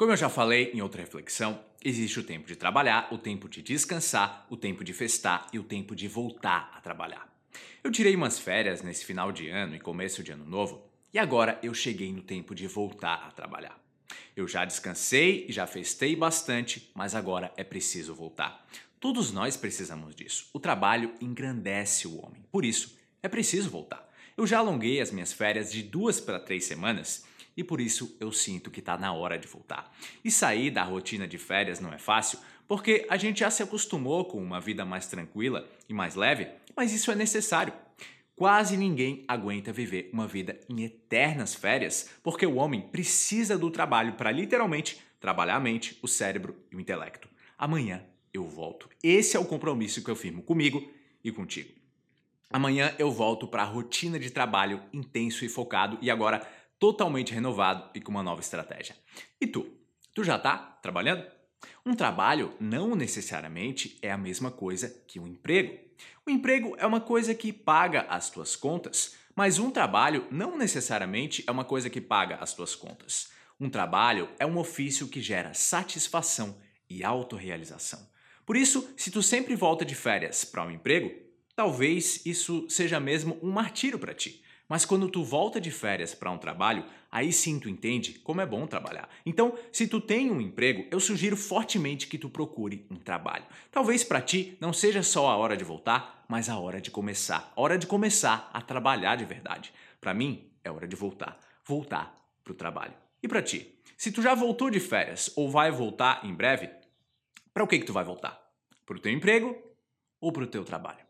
Como eu já falei em outra reflexão, existe o tempo de trabalhar, o tempo de descansar, o tempo de festar e o tempo de voltar a trabalhar. Eu tirei umas férias nesse final de ano e começo de ano novo, e agora eu cheguei no tempo de voltar a trabalhar. Eu já descansei e já festei bastante, mas agora é preciso voltar. Todos nós precisamos disso. O trabalho engrandece o homem. Por isso, é preciso voltar. Eu já alonguei as minhas férias de duas para três semanas e por isso eu sinto que está na hora de voltar. E sair da rotina de férias não é fácil, porque a gente já se acostumou com uma vida mais tranquila e mais leve, mas isso é necessário. Quase ninguém aguenta viver uma vida em eternas férias, porque o homem precisa do trabalho para literalmente trabalhar a mente, o cérebro e o intelecto. Amanhã eu volto. Esse é o compromisso que eu firmo comigo e contigo. Amanhã eu volto para a rotina de trabalho intenso e focado e agora totalmente renovado e com uma nova estratégia. E tu? Tu já está trabalhando? Um trabalho não necessariamente é a mesma coisa que um emprego. O emprego é uma coisa que paga as tuas contas, mas um trabalho não necessariamente é uma coisa que paga as tuas contas. Um trabalho é um ofício que gera satisfação e autorrealização. Por isso, se tu sempre volta de férias para um emprego, talvez isso seja mesmo um martírio para ti. Mas quando tu volta de férias para um trabalho, aí sim tu entende como é bom trabalhar. Então, se tu tem um emprego, eu sugiro fortemente que tu procure um trabalho. Talvez para ti não seja só a hora de voltar, mas a hora de começar. A hora de começar a trabalhar de verdade. Para mim, é hora de voltar. Voltar para o trabalho. E para ti? Se tu já voltou de férias ou vai voltar em breve, para o que que tu vai voltar? Para o teu emprego ou para o teu trabalho?